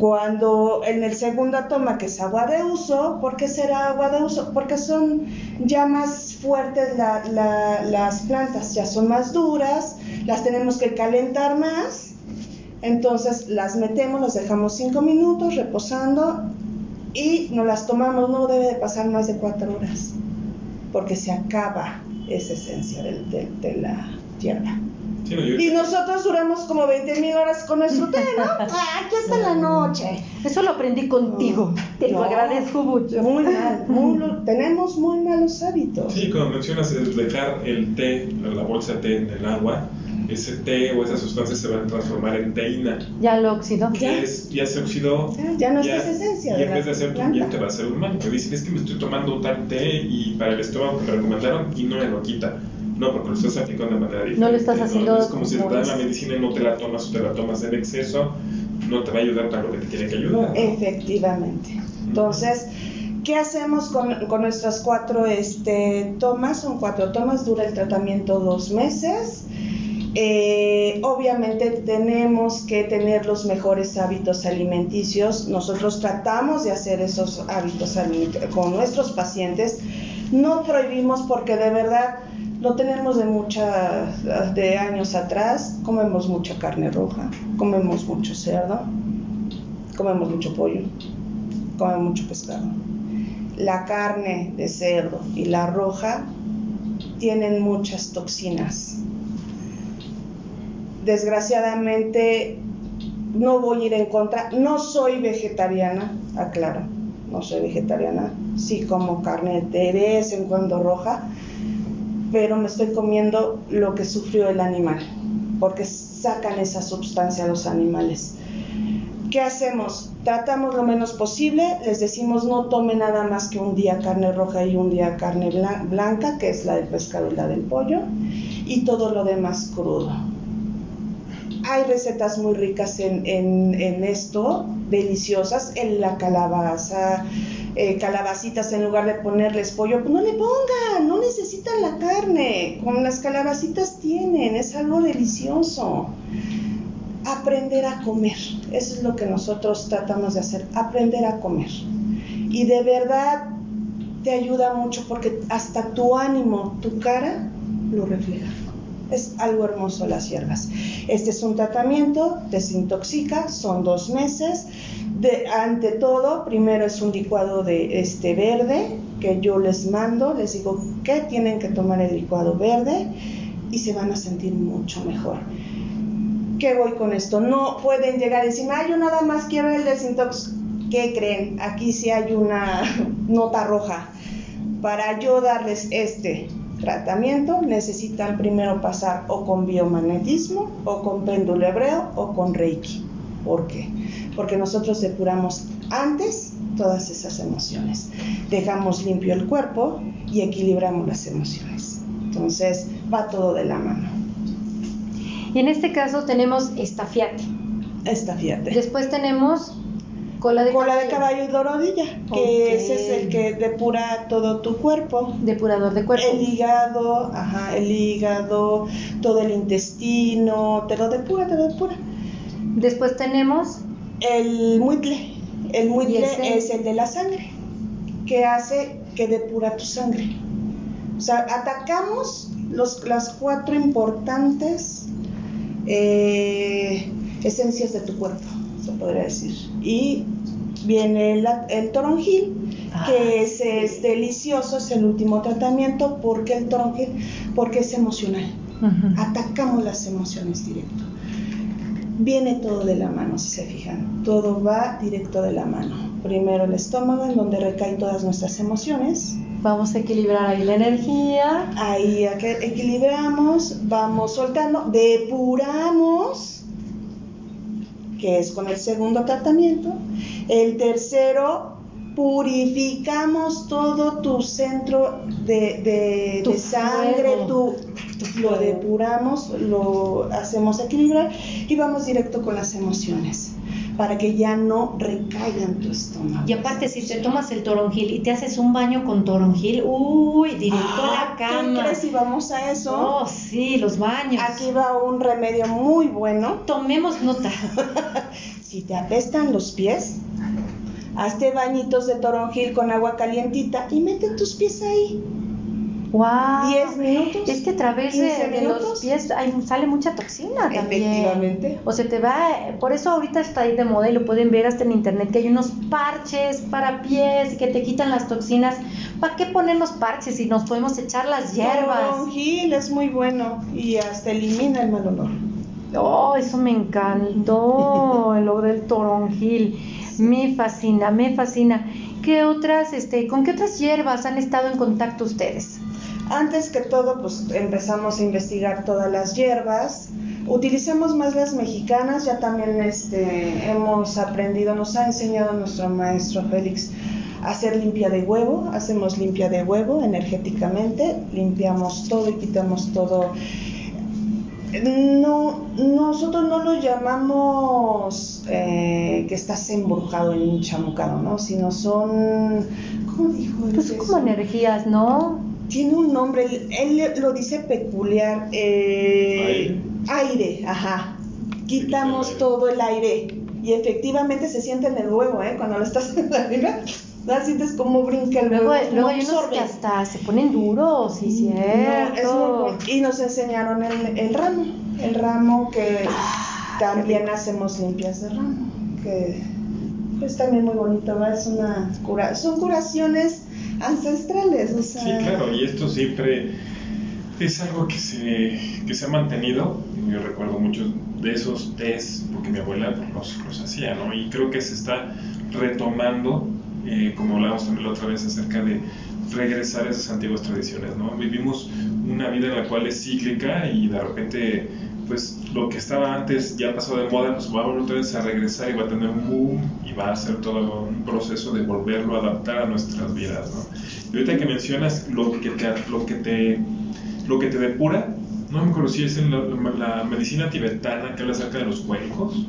Speaker 3: Cuando en el segundo toma, que es agua de uso, ¿por qué será agua de uso? Porque son ya más fuertes las plantas, ya son más duras, las tenemos que calentar más, entonces las metemos, las dejamos cinco minutos reposando y nos las tomamos, no debe de pasar más de cuatro horas, porque se acaba esa esencia de la y nosotros duramos como 20 mil horas con nuestro té, ¿no? Aquí hasta la noche.
Speaker 1: Eso lo aprendí contigo. Te lo agradezco mucho.
Speaker 3: Muy mal. tenemos muy malos hábitos.
Speaker 2: Sí, como mencionas, es dejar el té, la bolsa de té en el agua. Ese té o esas sustancias se van a transformar en teína.
Speaker 1: Ya lo oxidó.
Speaker 2: Ya, ya se oxidó.
Speaker 3: Ya, no es esencia.
Speaker 2: Y en vez de hacer tu bien, te va a hacer un mal. Te dicen, es que me estoy tomando tal té y para el estómago me recomendaron y no me lo quita no, porque lo estás aplicando de manera diferente.
Speaker 1: No lo estás haciendo.
Speaker 2: Es como si te dan la medicina y no te la tomas o te la tomas en exceso, no te va a ayudar para lo que te tiene que ayudar.
Speaker 3: Efectivamente. Entonces, ¿qué hacemos con, con, nuestras cuatro este, tomas? Son cuatro tomas, dura el tratamiento dos meses. Eh, obviamente tenemos que tener los mejores hábitos alimenticios. Nosotros tratamos de hacer esos hábitos con nuestros pacientes. No prohibimos porque de verdad lo tenemos de muchas de años atrás, comemos mucha carne roja, comemos mucho cerdo, comemos mucho pollo, comemos mucho pescado. La carne de cerdo y la roja tienen muchas toxinas. Desgraciadamente no voy a ir en contra, no soy vegetariana, aclaro, no soy vegetariana, sí como carne de vez en cuando roja, pero me estoy comiendo lo que sufrió el animal, porque sacan esa sustancia a los animales. ¿Qué hacemos? Tratamos lo menos posible, les decimos no tome nada más que un día carne roja y un día carne blanca, que es la del pescado y la del pollo, y todo lo demás crudo. Hay recetas muy ricas en, en esto, deliciosas, en la calabaza, eh, calabacitas en lugar de ponerles pollo, pues no le pongan, no necesitan la carne, con las calabacitas tienen, es algo delicioso. Aprender a comer, eso es lo que nosotros tratamos de hacer, aprender a comer. Y de verdad te ayuda mucho porque hasta tu ánimo, tu cara, lo refleja. Es algo hermoso las hierbas. Este es un tratamiento, desintoxica, son dos meses ante todo, primero es un licuado de este verde que yo les mando, les digo que tienen que tomar el licuado verde y se van a sentir mucho mejor. ¿Qué voy con esto? No pueden llegar encima, ay, yo nada más quiero el desintox. ¿Qué creen? Aquí sí hay una nota roja. Para yo darles este tratamiento necesitan primero pasar o con biomagnetismo o con péndulo hebreo o con reiki. ¿Por qué? Porque nosotros depuramos antes todas esas emociones. Dejamos limpio el cuerpo y equilibramos las emociones. Entonces va todo de la mano.
Speaker 1: Y en este caso tenemos estafiate.
Speaker 3: Esta, fíjate.
Speaker 1: Después tenemos cola de
Speaker 3: Cola de
Speaker 1: caballo.
Speaker 3: y dorodilla, que
Speaker 1: Ok.
Speaker 3: ese es el que depura todo tu cuerpo.
Speaker 1: Depurador de cuerpo.
Speaker 3: El hígado, ajá, el hígado, todo el intestino, te lo depura, te lo depura.
Speaker 1: Después tenemos
Speaker 3: El muitle, el muitle es el de la sangre, que hace que depura tu sangre. O sea, atacamos los, las cuatro importantes eh, esencias de tu cuerpo, se podría decir. Y viene el, el toronjil,
Speaker 1: Ah,
Speaker 3: que ese es delicioso, es el último tratamiento. ¿Por qué el toronjil? Porque es emocional. Atacamos las emociones directo. Viene todo de la mano, si se fijan. Todo va directo de la mano. Primero el estómago, en donde recaen todas nuestras emociones.
Speaker 1: Vamos a equilibrar ahí la energía.
Speaker 3: Ahí equilibramos, vamos soltando, depuramos, que es con el segundo tratamiento. El tercero, purificamos todo tu centro de, de-
Speaker 1: Tu
Speaker 3: de sangre, tu, lo depuramos, lo hacemos equilibrar y vamos directo con las emociones para que ya no recaigan en tu estómago.
Speaker 1: Y aparte, si te tomas el toronjil y te haces un baño con toronjil, uy, directo
Speaker 3: Ah,
Speaker 1: a la
Speaker 3: ¿qué
Speaker 1: cama.
Speaker 3: crees si vamos a eso?
Speaker 1: Oh, sí, los baños.
Speaker 3: Aquí va un remedio muy bueno.
Speaker 1: Tomemos nota.
Speaker 3: Si te apestan los pies, hazte bañitos de toronjil con agua calientita y mete tus pies ahí.
Speaker 1: Wow.
Speaker 3: 10 minutos.
Speaker 1: Es que a través de,
Speaker 3: 15
Speaker 1: de los pies hay, sale mucha toxina también.
Speaker 3: Efectivamente.
Speaker 1: O se te va, por eso ahorita está ahí de moda y lo pueden ver hasta en internet que hay unos parches para pies que te quitan las toxinas. ¿Para qué ponernos parches si nos podemos echar las hierbas?
Speaker 3: Toronjil es muy bueno y hasta elimina el mal olor.
Speaker 1: Oh, eso me encantó, lo del toronjil. Me fascina, me fascina. ¿Qué otras, este, con qué otras hierbas han estado en contacto ustedes?
Speaker 3: Antes que todo, pues empezamos a investigar todas las hierbas. Utilizamos más las mexicanas, ya también este, hemos aprendido, nos ha enseñado nuestro maestro Félix a hacer limpia de huevo. Hacemos limpia de huevo energéticamente, limpiamos todo y quitamos todo. No, nosotros no lo llamamos eh, que estás embrujado y enchamucado, ¿no? Sino son, ¿cómo dijo? él
Speaker 1: Pues como energías, ¿no?
Speaker 3: Tiene un nombre, él, él lo dice peculiar. eh, aire. ajá. Quitamos
Speaker 2: aire.
Speaker 3: todo el aire. Y efectivamente se siente en el huevo, ¿eh? Cuando lo estás arriba, la sientes como brinca el
Speaker 1: Luego, luego hay unos que hasta se ponen duros, sí,
Speaker 3: No, es muy
Speaker 1: cierto.
Speaker 3: bueno. Y nos enseñaron el, el ramo. El ramo que
Speaker 1: Ah,
Speaker 3: también hacemos limpias de ramo. Que es también muy bonito, ¿va? Es una cura. Son curaciones ancestrales, o sea.
Speaker 2: Sí, claro, y esto siempre es algo que se, que se ha mantenido. Yo recuerdo muchos de esos test, porque mi abuela los, los hacía, ¿no? Y creo que se está retomando, eh, como hablábamos también la otra vez, acerca de regresar a esas antiguas tradiciones, ¿no? Vivimos una vida en la cual es cíclica y de repente, pues lo que estaba antes ya pasó de moda, pues vamos otra vez a regresar y va a tener un boom y va a ser todo un proceso de volverlo a adaptar a nuestras vidas, ¿no? Y ahorita que mencionas lo que te, lo que te, lo que te depura, no me si es en la, la medicina tibetana que habla acerca de los cuencos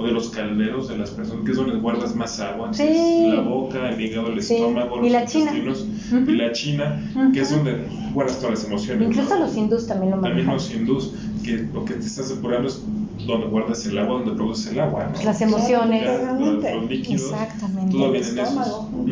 Speaker 2: o de los calderos de las personas, que es donde guardas más agua,
Speaker 1: Sí.
Speaker 2: es la boca, el hígado, el
Speaker 1: Sí.
Speaker 2: estómago,
Speaker 1: Y
Speaker 2: los intestinos,
Speaker 1: Ujú.
Speaker 2: y la china,
Speaker 1: Ujú.
Speaker 2: que es donde guardas todas las emociones.
Speaker 1: Incluso
Speaker 2: ¿no?
Speaker 1: los hindús también lo
Speaker 2: También
Speaker 1: manejan.
Speaker 2: los hindús, que lo que te estás depurando es donde guardas el agua, donde produces el agua, ¿no?
Speaker 1: Las emociones.
Speaker 2: Ya, los, los líquidos,
Speaker 1: Exactamente.
Speaker 2: todo viene en esos.
Speaker 3: estómago.
Speaker 2: Ujú.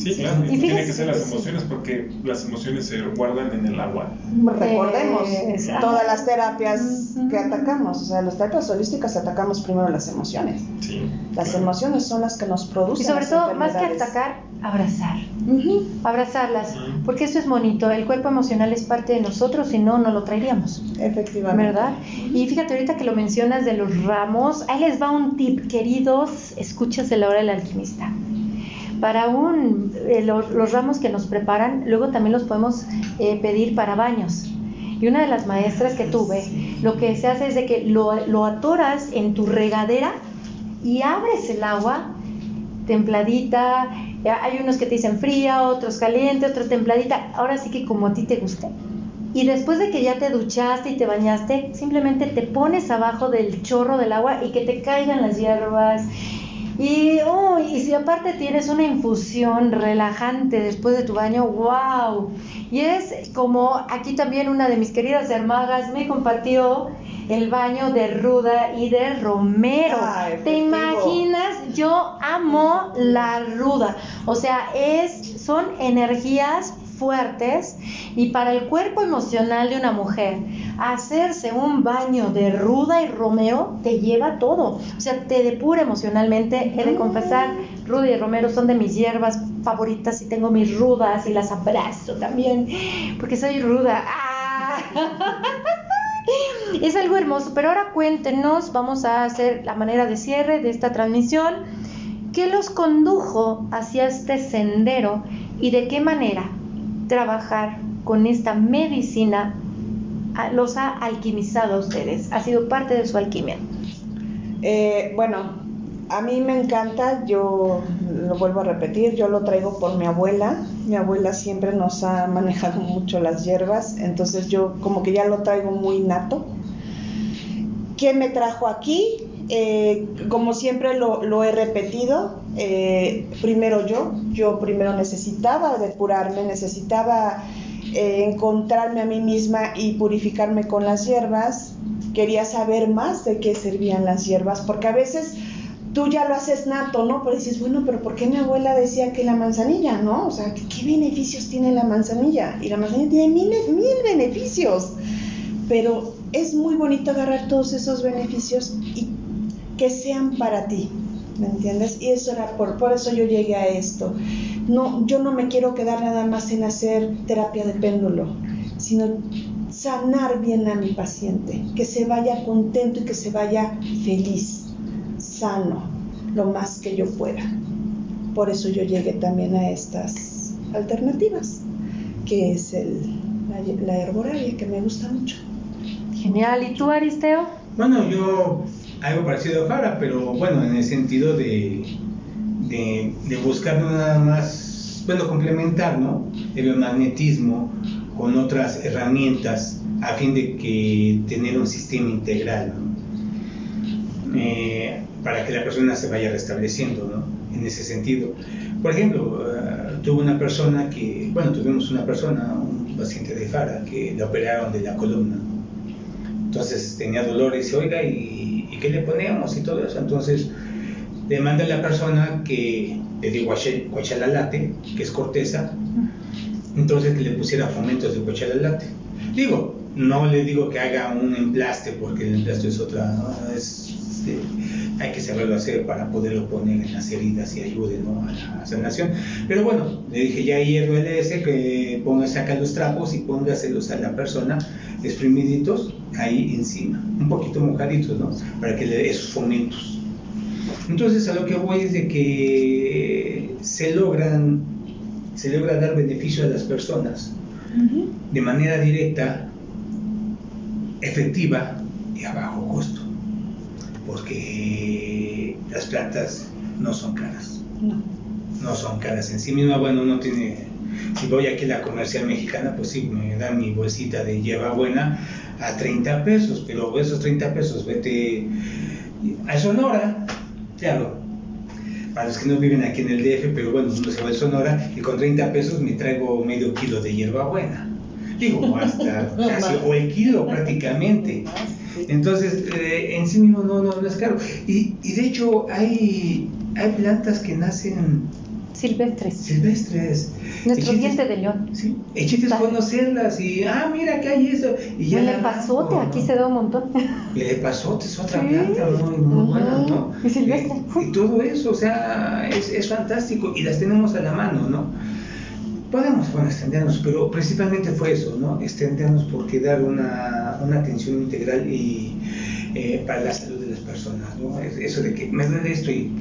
Speaker 2: Sí, claro,
Speaker 1: Y
Speaker 2: y tiene
Speaker 1: fíjese
Speaker 2: que ser las emociones porque las emociones se guardan en el agua.
Speaker 3: Recordemos
Speaker 1: Eh,
Speaker 3: todas las terapias que atacamos, o sea, las terapias holísticas atacamos primero las emociones.
Speaker 2: Sí.
Speaker 3: Las
Speaker 2: claro.
Speaker 3: emociones son las que nos producen.
Speaker 1: Y sobre
Speaker 3: las
Speaker 1: todo, más que atacar, abrazar.
Speaker 3: Ujú.
Speaker 1: Abrazarlas. Porque eso es bonito. El cuerpo emocional es parte de nosotros, si no, no lo traeríamos.
Speaker 3: Efectivamente.
Speaker 1: ¿Verdad? Y fíjate, ahorita que lo mencionas de los ramos, ahí les va un tip, queridos escuchas de la hora del alquimista. Para eh, los, ramos que nos preparan, luego también los podemos eh, pedir para baños. Y una de las maestras que tuve, lo que se hace es de que lo, atoras en tu regadera y abres el agua templadita. Hay unos que te dicen fría, otros caliente, otros templadita. Ahora sí que como a ti te guste. y después de que ya te duchaste y te bañaste, simplemente te pones abajo del chorro del agua y que te caigan las hierbas. Y, oh, y si aparte tienes una infusión relajante después de tu baño, wow. Y es como aquí también una de mis queridas hermanas me compartió el baño de ruda y de romero. ¿Te imaginas? Yo amo la ruda. O sea, es, son energías fuertes y para el cuerpo emocional de una mujer, hacerse un baño de ruda y romero te lleva todo, o sea, te depura emocionalmente. He de confesar, ruda y romero son de mis hierbas favoritas y tengo mis rudas y las abrazo también, porque soy ruda. ¡Ah! Es algo hermoso, pero ahora cuéntenos, vamos a hacer la manera de cierre de esta transmisión. ¿Qué los condujo hacia este sendero y de qué manera trabajar con esta medicina los ha alquimizado a ustedes? ¿Ha sido parte de su alquimia?
Speaker 3: Eh, bueno, a mí me encanta, yo lo vuelvo a repetir, yo lo traigo por mi abuela. Mi abuela siempre nos ha manejado mucho las hierbas, entonces yo como que ya lo traigo muy nato. ¿Qué me trajo aquí? Eh, como siempre lo, he repetido, eh, primero yo, yo primero necesitaba depurarme, necesitaba eh, encontrarme a mí misma y purificarme con las hierbas, quería saber más de qué servían las hierbas, porque a veces tú ya lo haces nato, ¿no? Pero dices, bueno, pero ¿por qué mi abuela decía que la manzanilla, ¿no? O sea, ¿qué beneficios tiene la manzanilla? Y la manzanilla tiene mil, mil beneficios, pero es muy bonito agarrar todos esos beneficios y que sean para ti, ¿me entiendes? Y eso era por, por eso yo llegué a esto. No, yo no me quiero quedar nada más en hacer terapia de péndulo, sino sanar bien a mi paciente, que se vaya contento y que se vaya feliz sano lo más que yo pueda. Por eso yo llegué también a estas alternativas, que es el, la, herboraria, que me gusta mucho.
Speaker 1: Genial. ¿Y tú, Aristeo?
Speaker 4: Bueno, yo algo parecido a Fara, pero bueno, en el sentido de, de, de buscar nada más, bueno, complementar. El biomagnetismo con otras herramientas a fin de que tener un sistema integral, eh, para que la persona se vaya restableciendo, ¿no? En ese sentido. Por ejemplo, uh, tuve una persona que, bueno, tuvimos una persona, un paciente de Fara, que le operaron de la columna. Entonces tenía dolores y oiga, ¿y, ¿y, qué le ponemos? Y todo eso. Entonces le manda a la persona que le dio guachalalate, que es corteza, entonces que le pusiera fomentos de guachalalate. Digo, no le digo que haga un emplaste, porque el emplaste es otra, es este, hay que saberlo hacer para poderlo poner en las heridas y ayude a la sanación. Pero bueno, le dije ya hierro LS que ponga, saca los trapos y póngaselos a la persona exprimiditos ahí encima, un poquito mojaditos, ¿no? Para que le dé esos fomentos. Entonces a lo que voy es de que se logran, se logra dar beneficio a las personas de manera directa, efectiva y a bajo costo porque las plantas no son caras. No. No son caras en sí misma. Bueno, uno tiene. Si voy aquí a la comercial mexicana, pues sí, me dan mi bolsita de lleva buena a 30 pesos, pero esos 30 pesos, vete a Sonora, claro, para los que no viven aquí en el DF, pero bueno, uno se va a Sonora y con 30 pesos me traigo medio kilo de hierba buena. Digo, hasta casi, o el kilo prácticamente. Entonces, eh, en sí mismo no, no, es caro. Y, y, de hecho, hay, hay plantas que nacen
Speaker 1: silvestres.
Speaker 4: Silvestres.
Speaker 1: Nuestro diente de león.
Speaker 4: Sí. Echites conocerlas y, ah, mira que hay eso. Y ya
Speaker 1: el epazote, aquí se da un montón.
Speaker 4: El epazote es otra planta muy, muy buena, ¿no?
Speaker 1: Y silvestre.
Speaker 4: Y, todo eso, o sea, es, es fantástico y las tenemos a la mano, ¿no? podemos bueno, extendernos, pero principalmente fue eso, ¿no? Extendernos porque dar una, una atención integral y eh, para la salud de las personas, ¿no? Eso de que me duele esto y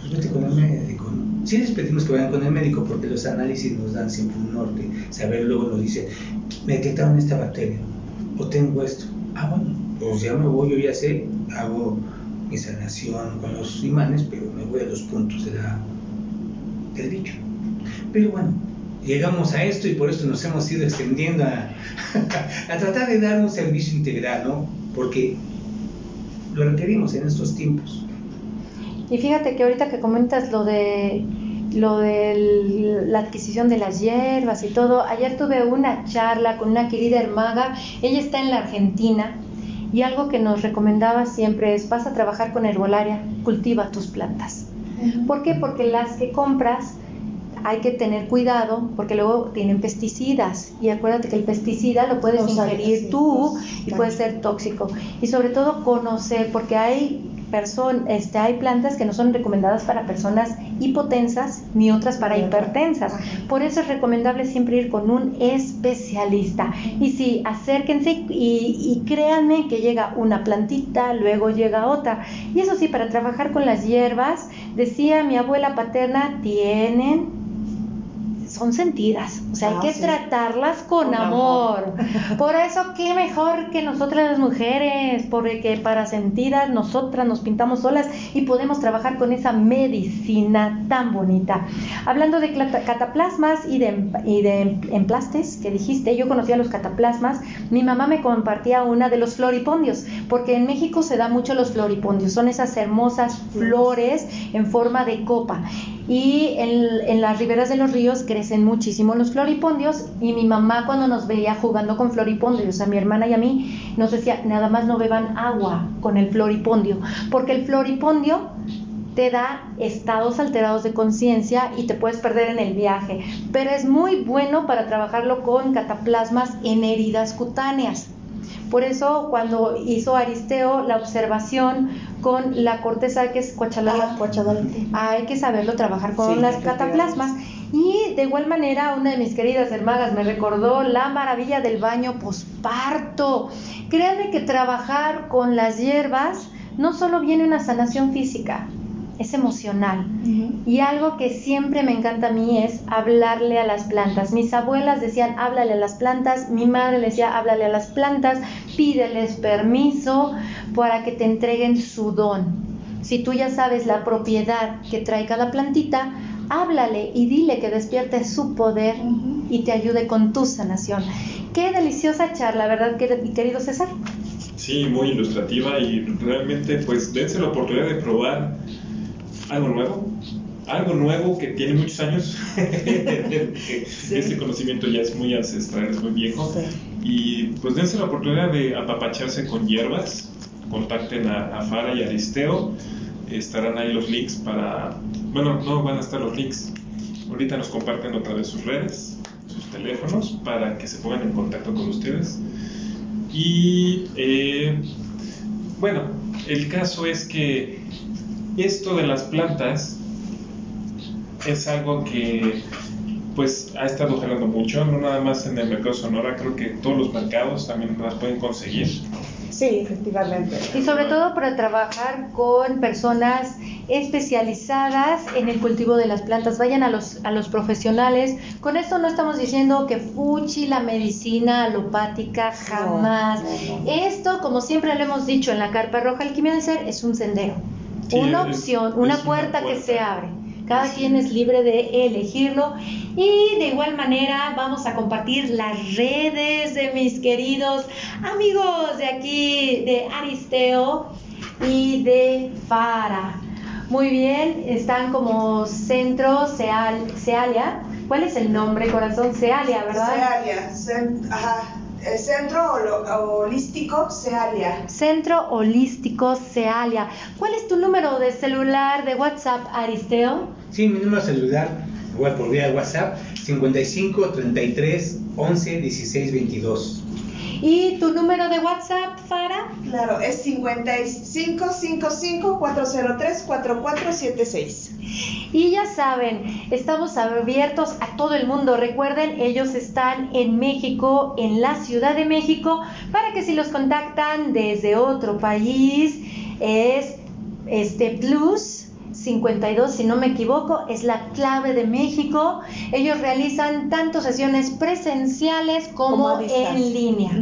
Speaker 4: pues vete con el médico, ¿no? Sí les pedimos que vayan con el médico porque los análisis nos dan siempre un norte, saber luego nos dice, me detectaron esta bacteria o tengo esto. Ah, bueno, pues ya me voy, yo ya sé, hago mi sanación con los imanes, pero me voy a los puntos de la, del dicho. Pero bueno, llegamos a esto y por esto nos hemos ido extendiendo a, a tratar de dar un servicio integral, ¿no? Porque lo requerimos en estos tiempos.
Speaker 1: Y fíjate que ahorita que comentas lo de lo de la adquisición de las hierbas y todo, ayer tuve una charla con una querida hermaga, ella está en la Argentina y algo que nos recomendaba siempre es vas a trabajar con herbolaria, cultiva tus plantas. ¿Por qué? Porque las que compras hay que tener cuidado porque luego tienen pesticidas y acuérdate que el pesticida lo puedes ingerir tú y puede ser tóxico y sobre todo conocer porque hay este, hay plantas que no son recomendadas para personas hipotensas ni otras para hipertensas. Por eso es recomendable siempre ir con un especialista. Y sí, acérquense y, y créanme que llega una plantita, luego llega otra. Y eso sí, para trabajar con las hierbas, decía mi abuela paterna, tienen son sentidas, o sea, hay ah, que tratarlas con, amor. Por eso, qué mejor que nosotras las mujeres, porque para sentidas nosotras nos pintamos solas y podemos trabajar con esa medicina tan bonita. Hablando de cataplasmas y de, y de emplastes que dijiste, yo conocía los cataplasmas, mi mamá me compartía una de los floripondios, porque en México se da mucho los floripondios, son esas hermosas flores en forma de copa y en, las riberas de los ríos crecen muchísimo los floripondios y mi mamá cuando nos veía jugando con floripondios, a mi hermana y a mí, nos decía, nada más no beban agua con el floripondio, porque el floripondio te da estados alterados de conciencia y te puedes perder en el viaje, pero es muy bueno para trabajarlo con cataplasmas en heridas cutáneas. Por eso cuando hizo Aristeo la observación con la corteza que es cuachalala, ah, hay que saberlo trabajar con las cataplasmas. Y de igual manera, una de mis queridas hermanas me recordó la maravilla del baño posparto. Créanme que trabajar con las hierbas no solo viene una sanación física, es emocional. Y algo que siempre me encanta a mí es hablarle a las plantas. Mis abuelas decían, háblale a las plantas, mi madre le decía, háblale a las plantas, pídeles permiso para que te entreguen su don. Si tú ya sabes la propiedad que trae cada plantita, háblale y dile que despierte su poder y te ayude con tu sanación. Qué deliciosa charla, ¿verdad, querido César?
Speaker 2: Sí, muy ilustrativa y realmente pues dense la oportunidad de probar algo nuevo, algo nuevo que tiene muchos años. Ese conocimiento ya es muy ancestral, es muy viejo. Y pues dense la oportunidad de apapacharse con hierbas. Contacten a, Fara y a Aristeo. Estarán ahí los links para. Bueno, no van a estar los links. Ahorita nos comparten otra vez sus redes, sus teléfonos, para que se pongan en contacto con ustedes. Y eh, bueno, el caso es que esto de las plantas es algo que pues ha estado jalando mucho, no nada más en el mercado Sonora, creo que todos los mercados también las pueden conseguir.
Speaker 3: Sí, efectivamente.
Speaker 1: Y sobre todo para trabajar con personas especializadas en el cultivo de las plantas. Vayan a los, a los profesionales. Con esto no estamos diciendo que fuchi la medicina alopática, jamás. Esto, como siempre lo hemos dicho en la Carpa Roja Alquimia del Ser, es un sendero una opción, una, puerta que se abre. Cada quien es libre de elegirlo. Y de igual manera vamos a compartir las redes de mis queridos amigos de aquí, de Aristeo y de Fara. Muy bien, están como Centro Sealia. ¿Cuál es el nombre, corazón? Sealia, ¿verdad?
Speaker 3: Sealia, ajá. Centro Holístico Cealia.
Speaker 1: Centro Holístico Cealia. ¿Cuál es tu número de celular de WhatsApp, Aristeo?
Speaker 4: Sí, mi número de celular, igual por vía de WhatsApp, 55 33 11 16 22.
Speaker 1: ¿Y tu número de WhatsApp, Fara?
Speaker 3: Claro, es 5555-403-4476.
Speaker 1: Y ya saben, estamos abiertos a todo el mundo. Recuerden, ellos están en México, en la Ciudad de México, para que si los contactan desde otro país, es este plus 52, si no me equivoco, es la clave de México. Ellos realizan tanto sesiones presenciales como, en línea.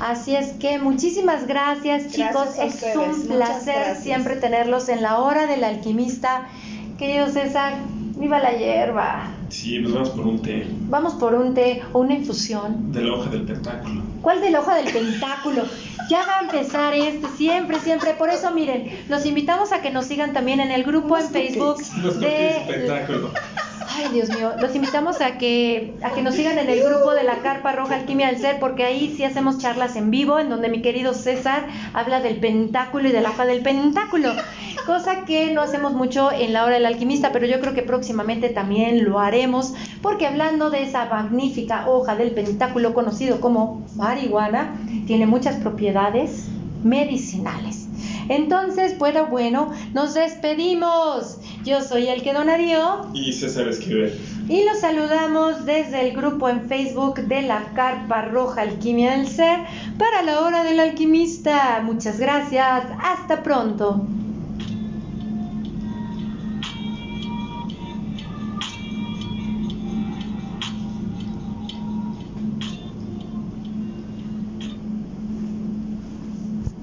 Speaker 1: Así es que muchísimas gracias, chicos. es un placer siempre tenerlos en la hora del alquimista. Querido César, Viva la hierba.
Speaker 2: Sí, nos vamos por un té
Speaker 1: Vamos por un té o una infusión.
Speaker 2: de la hoja del pentáculo.
Speaker 1: ¿Cuál de la hoja del pentáculo? Ya va a empezar este, siempre, siempre. Por eso, miren, los invitamos a que nos sigan también en el grupo en Facebook
Speaker 2: Nuestro
Speaker 1: de...
Speaker 2: pentáculo.
Speaker 1: Ay, Dios mío, los invitamos a que, a que nos sigan en el grupo de la Carpa Roja Alquimia del Ser, porque ahí sí hacemos charlas en vivo, en donde mi querido César habla del pentáculo y de la hoja del pentáculo, cosa que no hacemos mucho en la hora del alquimista, pero yo creo que próximamente también lo haremos, porque hablando de esa magnífica hoja del pentáculo conocido como marihuana, tiene muchas propiedades medicinales. Entonces, bueno, bueno, nos despedimos. Yo soy el que donaría
Speaker 2: Y César Esquivel.
Speaker 1: y los saludamos desde el grupo en Facebook de la Carpa Roja Alquimia del Ser para la hora del alquimista. Muchas gracias. Hasta pronto.